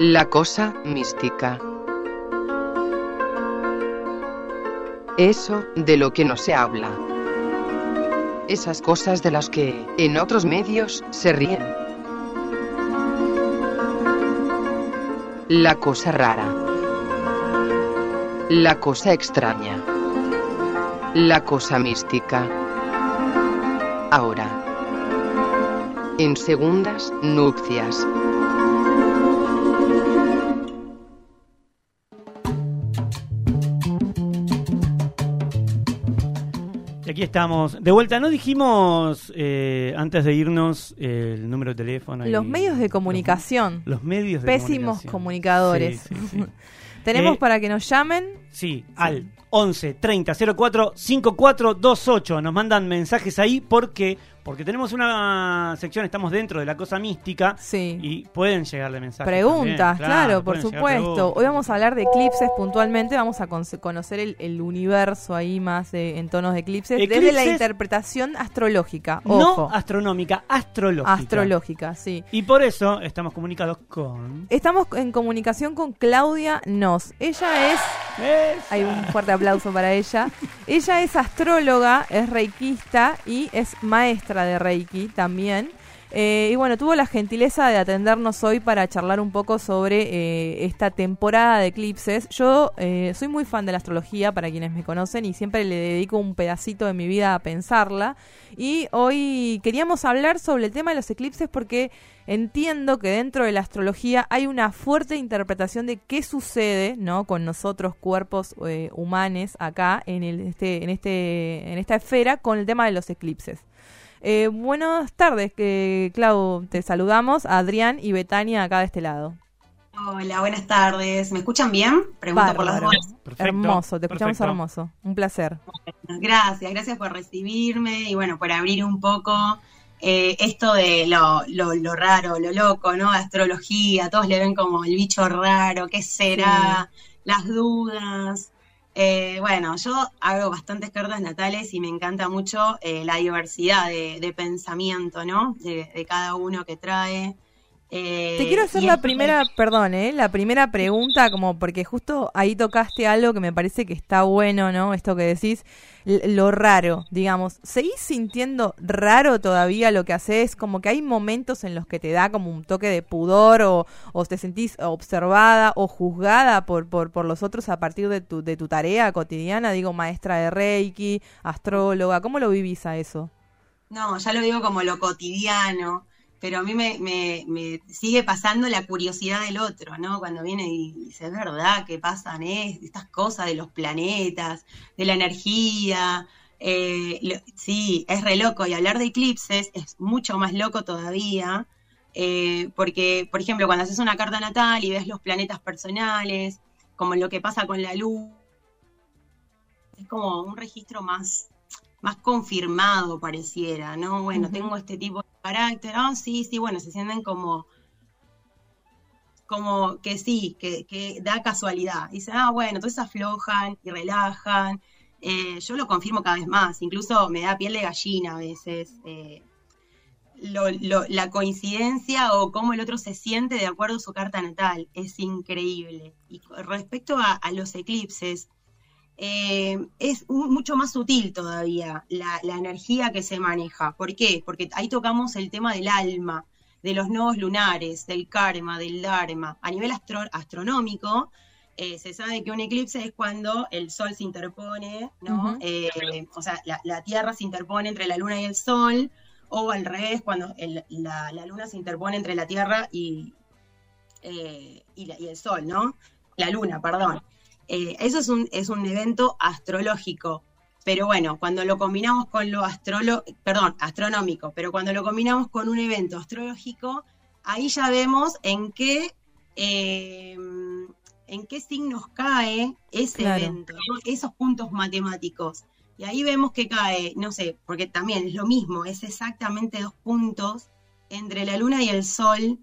La cosa mística. Eso de lo que no se habla. Esas cosas de las que en otros medios se ríen. La cosa rara. La cosa extraña. La cosa mística. Ahora. En segundas nupcias. Aquí estamos. De vuelta, no dijimos eh, antes de irnos eh, el número de teléfono. Los y- medios de comunicación. Los, los medios de Pésimos comunicación. comunicadores. Sí, sí, sí. Tenemos Eh, para que nos llamen. Sí, al 11 30 04 5428. Nos mandan mensajes ahí porque porque tenemos una sección, estamos dentro de la cosa mística Sí. y pueden llegarle mensajes. Preguntas, también, claro, por supuesto. Hoy vamos a hablar de eclipses puntualmente, vamos a con- conocer el, el universo ahí más de- en tonos de eclipses, desde la interpretación astrológica. No astronómica, astrológica. astrológica, sí. Y por eso estamos comunicados con. Estamos en comunicación con Claudia Nos. Ella es Hay un fuerte aplauso para ella. Ella es astróloga, es reikista y es maestra de reiki también. Eh, y bueno, tuvo la gentileza de atendernos hoy para charlar un poco sobre eh, esta temporada de eclipses. Yo eh, soy muy fan de la astrología, para quienes me conocen, y siempre le dedico un pedacito de mi vida a pensarla. Y hoy queríamos hablar sobre el tema de los eclipses porque entiendo que dentro de la astrología hay una fuerte interpretación de qué sucede, ¿no? Con nosotros cuerpos humanos acá en el este en este en esta esfera con el tema de los eclipses. Eh, buenas tardes, que Clau, te saludamos, Adrián y Betania acá de este lado. Hola, buenas tardes. ¿Me escuchan bien? Pregunto por las Bárbaro. dos. Perfecto, hermoso, te escuchamos perfecto. hermoso. Un placer. Gracias, gracias por recibirme y bueno, por abrir un poco eh, esto de lo, lo, lo raro, lo loco, ¿no? Astrología, todos le ven como el bicho raro, ¿qué será? Las dudas. Eh, bueno, yo hago bastantes cartas natales y me encanta mucho eh, la diversidad de, de pensamiento, ¿no? De, de cada uno que trae. Eh, Te quiero hacer la primera, perdón, ¿eh? la primera pregunta, como porque justo ahí tocaste algo que me parece que está bueno, ¿no? Esto que decís, lo raro, digamos. ¿Seguís sintiendo raro todavía lo que haces? Como que hay momentos en los que te da como un toque de pudor o, o te sentís observada o juzgada por, por, por los otros a partir de tu, de tu tarea cotidiana, digo, maestra de Reiki, astróloga, ¿cómo lo vivís a eso? No, ya lo digo como lo cotidiano, pero a mí me, me- sigue pasando la curiosidad del otro, ¿no? Cuando viene y dice, es verdad que pasan es- estas cosas de los planetas, de la energía. eh, sí, es re loco. Y hablar de eclipses es mucho más loco todavía, eh, porque, por ejemplo, cuando haces una carta natal y ves los planetas personales, como lo que pasa con la luz, es como un registro más más confirmado pareciera, ¿no? Bueno, tengo este tipo de carácter, ah, sí, sí, bueno, se sienten como, como que sí, que, que da casualidad. Dicen, ah, bueno, entonces aflojan y relajan. Eh, yo lo confirmo cada vez más, incluso me da piel de gallina a veces. eh, lo- lo- la coincidencia o cómo el otro se siente de acuerdo a su carta natal es increíble. Y respecto a, a los eclipses, eh, es un- mucho más sutil todavía la, la energía que se maneja. ¿Por qué? Porque ahí tocamos el tema del alma, de los nodos lunares, del karma, del dharma. A nivel astro- astronómico, eh, se sabe que un eclipse es cuando el sol se interpone, ¿no? Eh, o sea, la, la Tierra se interpone entre la luna y el sol, o al revés, cuando el- la, la luna se interpone entre la Tierra y, eh, y, la- y el sol, ¿no? La luna, perdón. Eh, eso es un, es un evento astrológico. Pero bueno, cuando lo combinamos con lo astrolo perdón, astronómico, pero cuando lo combinamos con un evento astrológico, ahí ya vemos en qué, eh, en qué signos cae ese Claro. evento, ¿no? esos puntos matemáticos. Y ahí vemos que cae, no sé, porque también es lo mismo, es exactamente dos puntos entre la luna y el sol.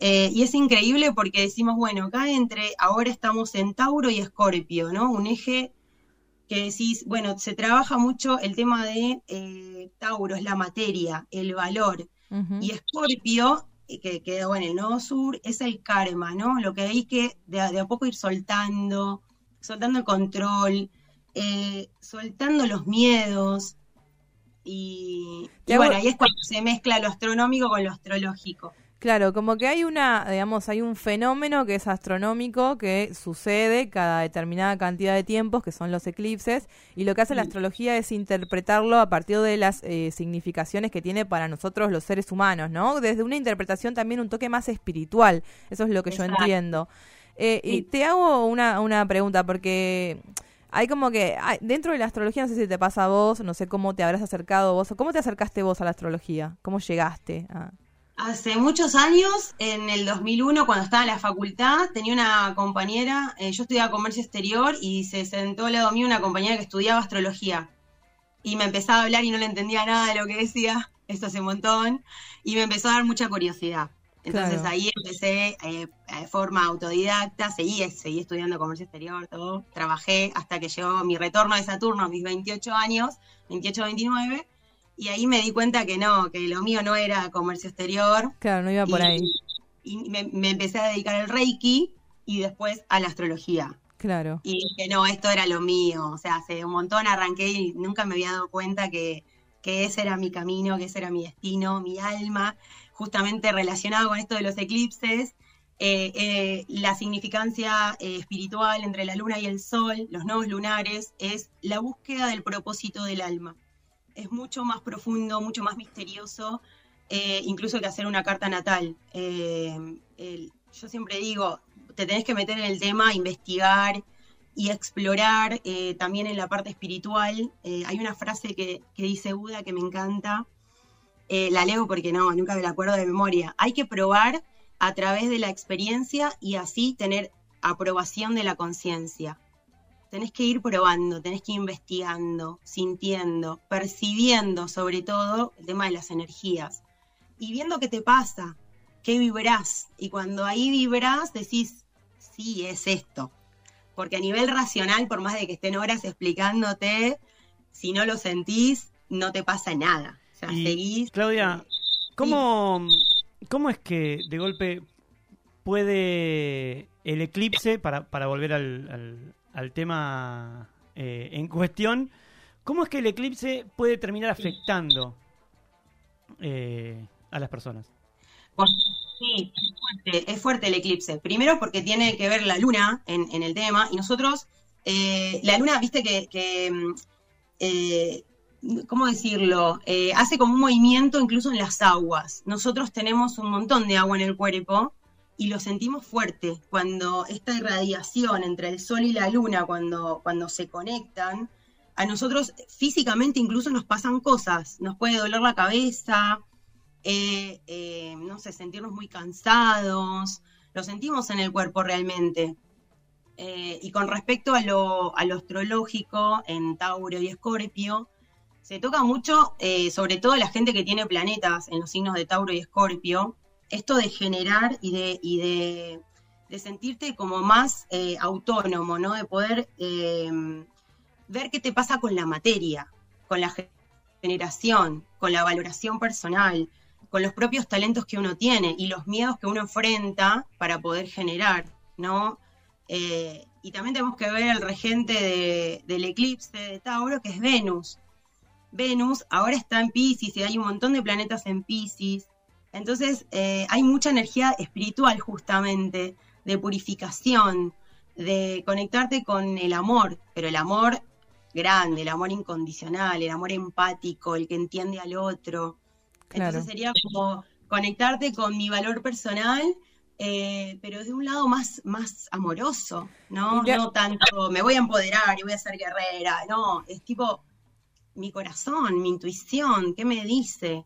Eh, y es increíble porque decimos, bueno, cae entre, ahora estamos en Tauro y Escorpio, ¿no? Un eje que decís, bueno, se trabaja mucho el tema de eh, Tauro, es la materia, el valor. Y Escorpio que quedó en el nodo sur, es el karma, ¿no? Lo que hay que de, a poco ir soltando, soltando el control, eh, soltando los miedos. Y, y bueno, ahí es cuando se mezcla lo astronómico con lo astrológico. Claro, como que hay una, digamos, hay un fenómeno que es astronómico que sucede cada determinada cantidad de tiempos, que son los eclipses, y lo que hace la astrología es interpretarlo a partir de las eh, significaciones que tiene para nosotros los seres humanos, ¿no? Desde una interpretación también un toque más espiritual, eso es lo que yo entiendo. Eh, y te hago una, una pregunta, porque hay como que dentro de la astrología, no sé si te pasa a vos, no sé cómo te habrás acercado vos, o cómo te acercaste vos a la astrología, cómo llegaste a... Hace muchos años, en el 2001, cuando estaba en la facultad, tenía una compañera, eh, yo estudiaba comercio exterior y se sentó al lado mío una compañera que estudiaba astrología. Y me empezaba a hablar y no le entendía nada de lo que decía, esto hace un montón, y me empezó a dar mucha curiosidad. Entonces ahí empecé eh, de forma autodidacta, seguí, seguí estudiando comercio exterior, todo, trabajé hasta que llegó mi retorno de Saturno a mis 28 años, 28-29, y ahí me di cuenta que no, que lo mío no era comercio exterior. Claro, no iba por ahí. Y me, empecé a dedicar al Reiki y después a la astrología. Claro. Y dije, no, esto era lo mío. O sea, hace un montón arranqué y nunca me había dado cuenta que, que ese era mi camino, que ese era mi destino, mi alma, justamente relacionado con esto de los eclipses. Eh, eh, la significancia eh, espiritual entre la luna y el sol, los nodos lunares, es la búsqueda del propósito del alma es mucho más profundo, mucho más misterioso, eh, incluso que hacer una carta natal. Eh, yo siempre digo, te tenés que meter en el tema, investigar y explorar eh, también en la parte espiritual. hay una frase que, que, dice Buda que me encanta, la leo porque no, nunca me la acuerdo de memoria. Hay que probar a través de la experiencia y así tener aprobación de la conciencia tenés que ir probando, tenés que ir investigando, sintiendo, percibiendo sobre todo el tema de las energías y viendo qué te pasa, qué vibrás. Y cuando ahí vibrás decís, sí, es esto. Porque a nivel racional, por más de que estén horas explicándote, si no lo sentís, no te pasa nada. O sea, seguís. Claudia, ¿cómo, ¿cómo es que de golpe puede el eclipse, para, para volver al, al tema eh, en cuestión, ¿cómo es que el eclipse puede terminar afectando eh, a las personas? sí, es fuerte, el eclipse. Primero porque tiene que ver la luna en, el tema y nosotros, eh, la luna, viste que, que ¿cómo decirlo? hace como un movimiento incluso en las aguas. Nosotros tenemos un montón de agua en el cuerpo y lo sentimos fuerte cuando esta irradiación entre el sol y la luna, cuando, cuando se conectan, a nosotros físicamente incluso nos pasan cosas, nos puede doler la cabeza, eh, eh, no sé, sentirnos muy cansados, lo sentimos en el cuerpo realmente. Eh, y con respecto a lo, a astrológico en Tauro y Escorpio, se toca mucho, sobre todo la gente que tiene planetas en los signos de Tauro y Escorpio, esto de generar y de, sentirte como más eh, autónomo, ¿no? De poder em, ver qué te pasa con la materia, con la generación, con la valoración personal, con los propios talentos que uno tiene y los miedos que uno enfrenta para poder generar, ¿no? Eh, y también tenemos que ver el regente del eclipse de Tauro, que es Venus. Venus ahora está en Pisces y hay un montón de planetas en Pisces. Entonces eh, hay mucha energía espiritual justamente, de purificación, de conectarte con el amor, pero el amor grande, el amor incondicional, el amor empático, el que entiende al otro. Entonces sería como conectarte con mi valor personal, eh, pero de un lado más, más amoroso, ¿no? No tanto me voy a empoderar y voy a ser guerrera, no, es tipo mi corazón, mi intuición, ¿qué me dice?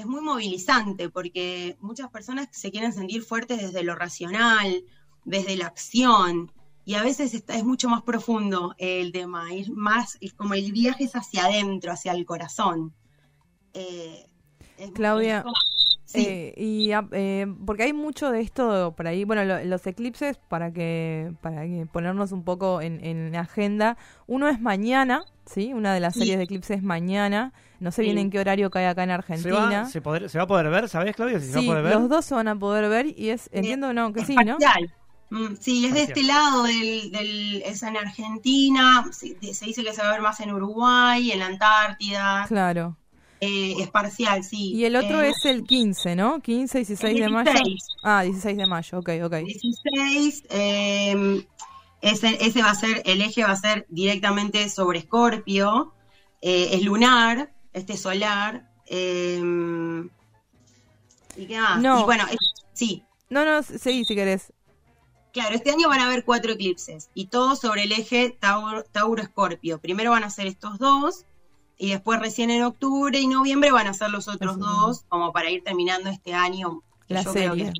Es muy movilizante porque muchas personas se quieren sentir fuertes desde lo racional, desde la acción, y a veces es mucho más profundo el tema, es más, es como el viaje es hacia adentro, hacia el corazón. Eh, Claudia, eh, y eh, porque hay mucho de esto por ahí, bueno, los eclipses, para que para que ponernos un poco en, en agenda, uno es mañana, ¿sí? Una de las series de eclipses mañana, No sé bien en qué horario cae acá en Argentina. ¿Se va, se, va a poder ver, ¿sabes, Claudia? sí, los dos se van a poder ver y es, entiendo, no, que sí, ¿no? Mm, sí, es de este lado, del, del, es en Argentina, se, dice que se va a ver más en Uruguay, en la Antártida. Claro. Eh, es parcial, sí. Y el otro eh, es el 15, ¿no? 15, 16 de mayo. Ah, 16 de mayo, ok, ok. 16, eh, ese, ese va a ser, el eje va a ser directamente sobre Escorpio, eh, es lunar, este solar. ¿Y qué más? No. Y bueno, sí. No, no, seguí si querés. Claro, este año van a haber cuatro eclipses y todos sobre el eje Tauro-Escorpio. Primero van a ser estos dos y después recién en octubre y noviembre van a ser los otros dos, como para ir terminando este año. La serie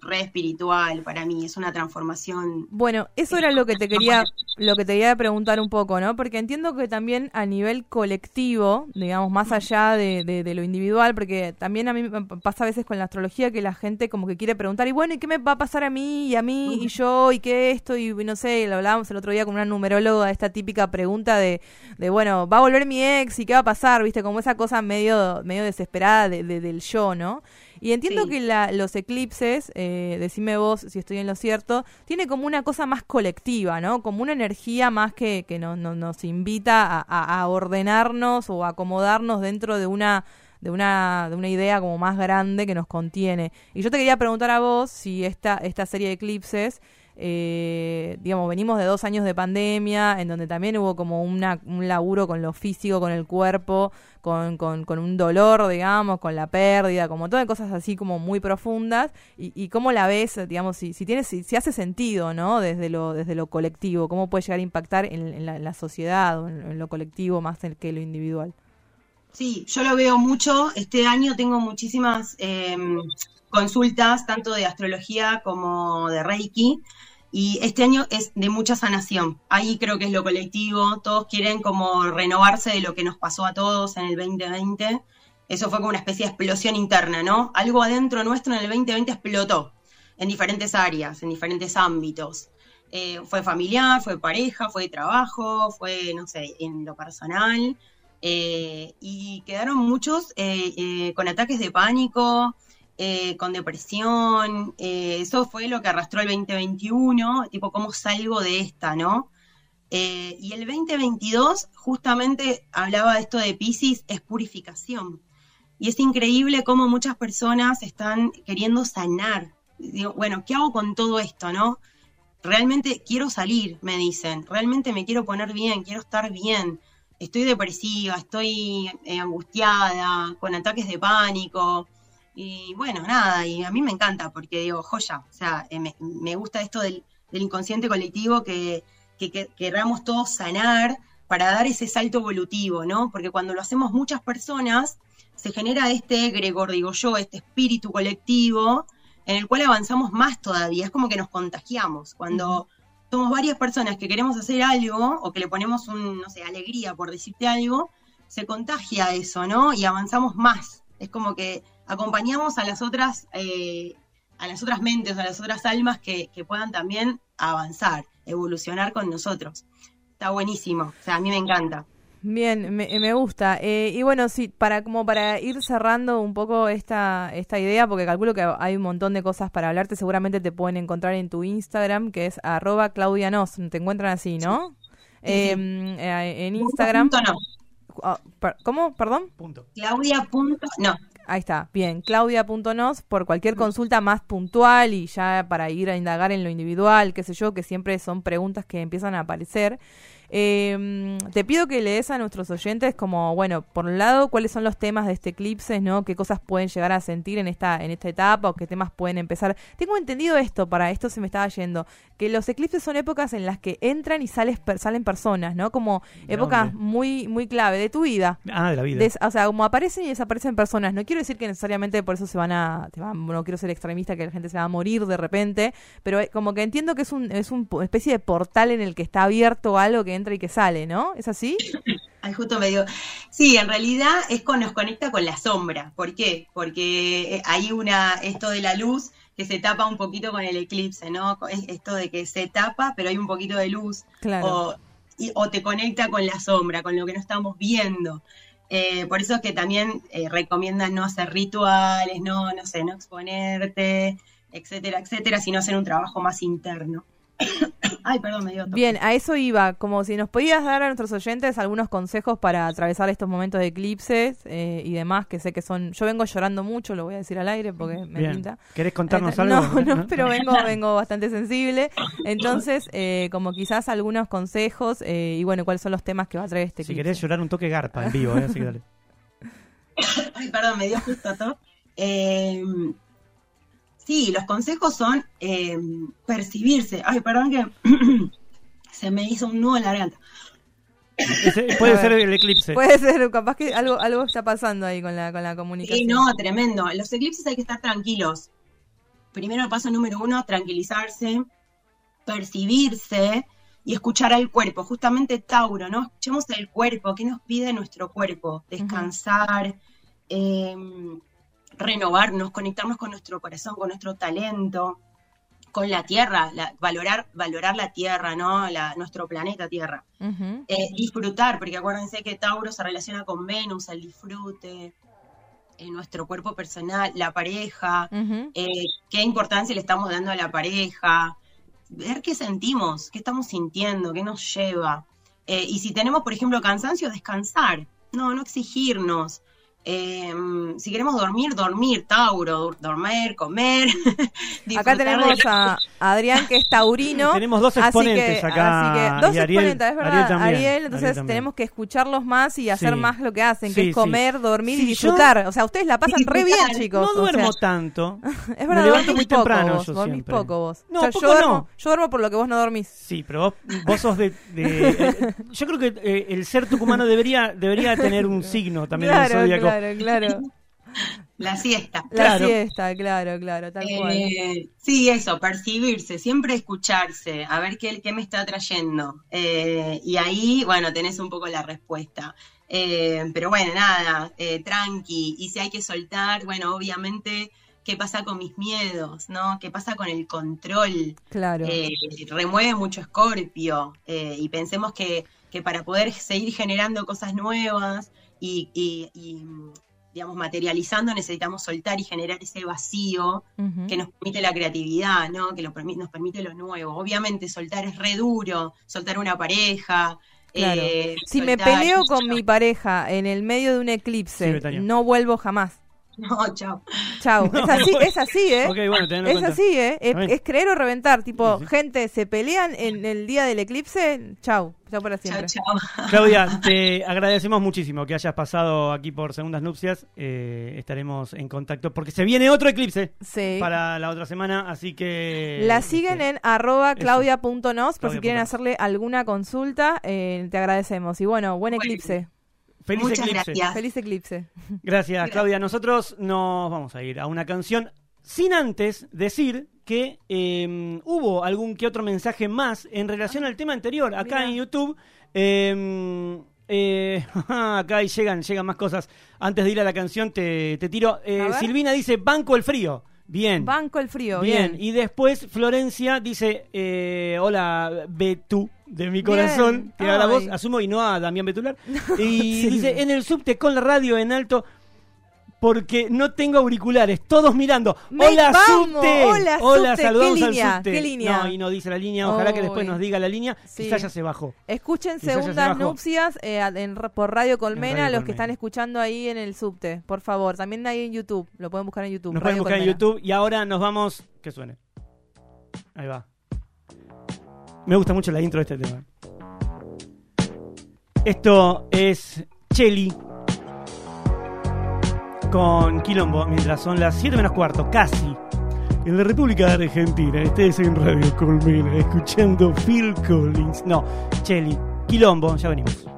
re espiritual para mí, es una transformación. Bueno, eso era lo que te quería lo que te quería preguntar un poco, ¿no? Porque entiendo que también a nivel colectivo, digamos, más allá de, de, lo individual, porque también a mí pasa a veces con la astrología que la gente como que quiere preguntar, y bueno, ¿y qué me va a pasar a mí y a mí y yo y qué esto? Y no sé, lo hablábamos el otro día con una numeróloga, esta típica pregunta de, de bueno, ¿va a volver mi ex y qué va a pasar? ¿Viste? Como esa cosa medio, medio desesperada de, del yo, ¿no? Y entiendo que la, los eclipses, eh, decime vos si estoy en lo cierto, tiene como una cosa más colectiva, ¿no? Como una energía más que, que no, nos invita a, a, ordenarnos o acomodarnos dentro de una de una, de una idea como más grande que nos contiene. Y yo te quería preguntar a vos si esta, esta serie de eclipses eh, digamos, venimos de dos años de pandemia, en donde también hubo como una, un laburo con lo físico, con el cuerpo, con, con, un dolor, digamos, con la pérdida, como todas cosas así como muy profundas, y, y cómo la ves, digamos, si, si tiene, si, hace sentido, ¿no? Desde lo, desde lo colectivo, cómo puede llegar a impactar en, la, sociedad o en, lo colectivo más que lo individual. Sí, yo lo veo mucho. Este año tengo muchísimas eh, consultas, tanto de astrología como de Reiki. Y este año es de mucha sanación. Ahí creo que es lo colectivo. Todos quieren como renovarse de lo que nos pasó a todos en el 2020. Eso fue como una especie de explosión interna, ¿no? Algo adentro nuestro en el 2020 explotó en diferentes áreas, en diferentes ámbitos. Eh, fue familiar, fue pareja, fue trabajo, fue, no sé, en lo personal. Eh, y quedaron muchos eh, con ataques de pánico, eh, con depresión, eh, eso fue lo que arrastró el 2021, tipo, ¿cómo salgo de esta, no? Eh, y el 2022 justamente hablaba de esto de Pisces, es purificación. Y es increíble cómo muchas personas están queriendo sanar. Bueno, ¿qué hago con todo esto, no? Realmente quiero salir, me dicen. Realmente me quiero poner bien, quiero estar bien. Estoy depresiva, estoy angustiada, con ataques de pánico. Y bueno, nada, y a mí me encanta porque digo, joya, o sea, eh, me, gusta esto del, inconsciente colectivo que, que, queramos todos sanar para dar ese salto evolutivo, ¿no? Porque cuando lo hacemos muchas personas, se genera este egregor, digo yo, este espíritu colectivo en el cual avanzamos más todavía, es como que nos contagiamos. Cuando somos varias personas que queremos hacer algo o que le ponemos un, no sé, alegría por decirte algo, se contagia eso, ¿no? Y avanzamos más. Es como que acompañamos a las otras, eh, a las otras mentes, a las otras almas que, puedan también avanzar, evolucionar con nosotros. Está buenísimo, o sea, a mí me encanta. Bien, me, gusta. Eh, y bueno, sí, para como para ir cerrando un poco esta, esta idea, porque calculo que hay un montón de cosas para hablarte, seguramente te pueden encontrar en tu Instagram, que es arroba claudianos, te encuentran así, ¿no? Em, eh, en Instagram. Ah, ¿Cómo? Perdón. Punto. Claudia. no. Ahí está, bien, claudia.nos por cualquier consulta más puntual y ya para ir a indagar en lo individual, qué sé yo, que siempre son preguntas que empiezan a aparecer. Eh, te pido que lees a nuestros oyentes como, bueno, por un lado, cuáles son los temas de este eclipse, ¿no? ¿Qué cosas pueden llegar a sentir en esta, en esta etapa o qué temas pueden empezar? Tengo entendido esto, para esto se me estaba yendo, que los eclipses son épocas en las que entran y sales, salen personas, ¿no? Como épocas muy, muy clave de tu vida. Ah, de la vida. o sea, como aparecen y desaparecen personas. No quiero decir que necesariamente por eso se van a, no quiero ser extremista, que la gente se va a morir de repente, pero eh, como que entiendo que es un, es una especie de portal en el que está abierto algo que entra y que sale, ¿no? ¿Es así? Ay, justo me digo. Sí, en realidad es con, nos conecta con la sombra. ¿Por qué? Porque eh, hay una, esto de la luz que se tapa un poquito con el eclipse, ¿no? Esto de que se tapa, pero hay un poquito de luz. Claro. O, te conecta con la sombra, con lo que no estamos viendo. Eh, por eso es que también eh, recomiendan no hacer rituales, no, no sé, no exponerte, etcétera, etcétera, sino hacer un trabajo más interno. Ay, perdón, me dio Bien, a eso iba, como si nos podías dar a nuestros oyentes algunos consejos para atravesar estos momentos de eclipses eh, y demás, que sé que son... Yo vengo llorando mucho, lo voy a decir al aire porque me pinta. ¿Querés contarnos algo? No, no, pero vengo, vengo bastante sensible. Entonces, eh, como quizás algunos consejos eh, y bueno, cuáles son los temas que va a traer este Si querés llorar un toque garpa en vivo, así que dale. Ay, perdón, me dio justo todo. Eh, Sí, los consejos son eh, percibirse. Ay, perdón que se me hizo un nudo en la garganta. puede ser el eclipse. Puede ser, capaz que algo, algo está pasando ahí con la, con la comunicación. Sí, no, tremendo. Los eclipses hay que estar tranquilos. Primero, el paso número uno, tranquilizarse, percibirse y escuchar al cuerpo. Justamente Tauro, ¿no? Escuchemos el cuerpo, ¿qué nos pide nuestro cuerpo? Descansar, eh, renovarnos, conectarnos con nuestro corazón, con nuestro talento, con la tierra, valorar, valorar la tierra, ¿no? La, nuestro planeta Tierra. Eh, disfrutar, porque acuérdense que Tauro se relaciona con Venus, el disfrute, en nuestro cuerpo personal, la pareja, eh, qué importancia le estamos dando a la pareja, ver qué sentimos, qué estamos sintiendo, qué nos lleva. Eh, y si tenemos, por ejemplo, cansancio, descansar, no, no exigirnos, Em, si queremos dormir, dormir, Tauro, dormir, comer. acá tenemos a Adrián, que es taurino. tenemos dos exponentes acá. Así que, dos exponentes, es verdad. Ariel, entonces tenemos que escucharlos más y hacer más lo que hacen, que es comer, dormir y disfrutar. o sea, ustedes la pasan re bien, chicos. No duermo tanto. es verdad, dormís muy poco temprano. Vos, dormís poco vos. No, yo, duermo, yo duermo por lo que vos no dormís. Sí, pero vos, sos de. Eh, yo creo que eh, el ser tucumano debería, debería tener un signo también claro, zodíaco claro, claro. La siesta. La siesta, claro, claro, tal cual. Eh, sí, eso, percibirse, siempre escucharse, a ver qué, qué me está trayendo. Eh, y ahí, bueno, tenés un poco la respuesta. Eh, pero bueno, nada, tranqui. Y si hay que soltar, bueno, obviamente, ¿qué pasa con mis miedos? ¿No? ¿Qué pasa con el control? Claro. remueve mucho escorpio. y pensemos que, que, para poder seguir generando cosas nuevas y, y digamos, materializando, necesitamos soltar y generar ese vacío que nos permite la creatividad, ¿no? Que nos permite lo nuevo. Obviamente soltar es re duro, soltar una pareja. Eh, si me peleo con mi pareja en el medio de un eclipse, no vuelvo jamás. No, chao. Chao. es así, es así, ¿eh? es así, ¿eh? Es, creer o reventar. Tipo, gente, se pelean en el día del eclipse, chao. Chao para siempre. Chao, Claudia, te agradecemos muchísimo que hayas pasado aquí por Segundas Nupcias. Eh, estaremos en contacto porque se viene otro eclipse para la otra semana, así que... La siguen este, en arroba claudia.nos por si quieren hacerle alguna consulta. Eh, te agradecemos. Y bueno, buen eclipse. Feliz eclipse. Gracias. Feliz eclipse. Gracias, Claudia. Nosotros nos vamos a ir a una canción sin antes decir que em, hubo algún que otro mensaje más en relación al tema anterior. Acá en YouTube. Em, eh, acá llegan, llegan más cosas. Antes de ir a la canción, te, te tiro. Eh, Silvina dice: Banco el frío. Bien. Banco el frío. Bien. Y después Florencia dice: eh, Hola, Betú de mi corazón, que la voz, asumo, y no a Damián Betular. y dice, en el subte con la radio en alto, porque no tengo auriculares, todos mirando. hola, subte. Hola, hola saludamos al subte. ¿Qué línea? No, y no dice la línea, ojalá que después nos diga la línea. Quizás ya se bajó. Escuchen Segundas Nupcias eh, por Radio Colmena, los que están escuchando ahí en el subte, por favor. También ahí en YouTube, lo pueden buscar en YouTube. Nos pueden buscar en YouTube y ahora nos vamos, que suene. Ahí va. Me gusta mucho la intro de este tema. Esto es Cheli con Quilombo, mientras son las 7 menos cuarto, casi. En la República Argentina, estés en Radio Colmena, escuchando Phil Collins. No, Cheli, Quilombo, ya venimos.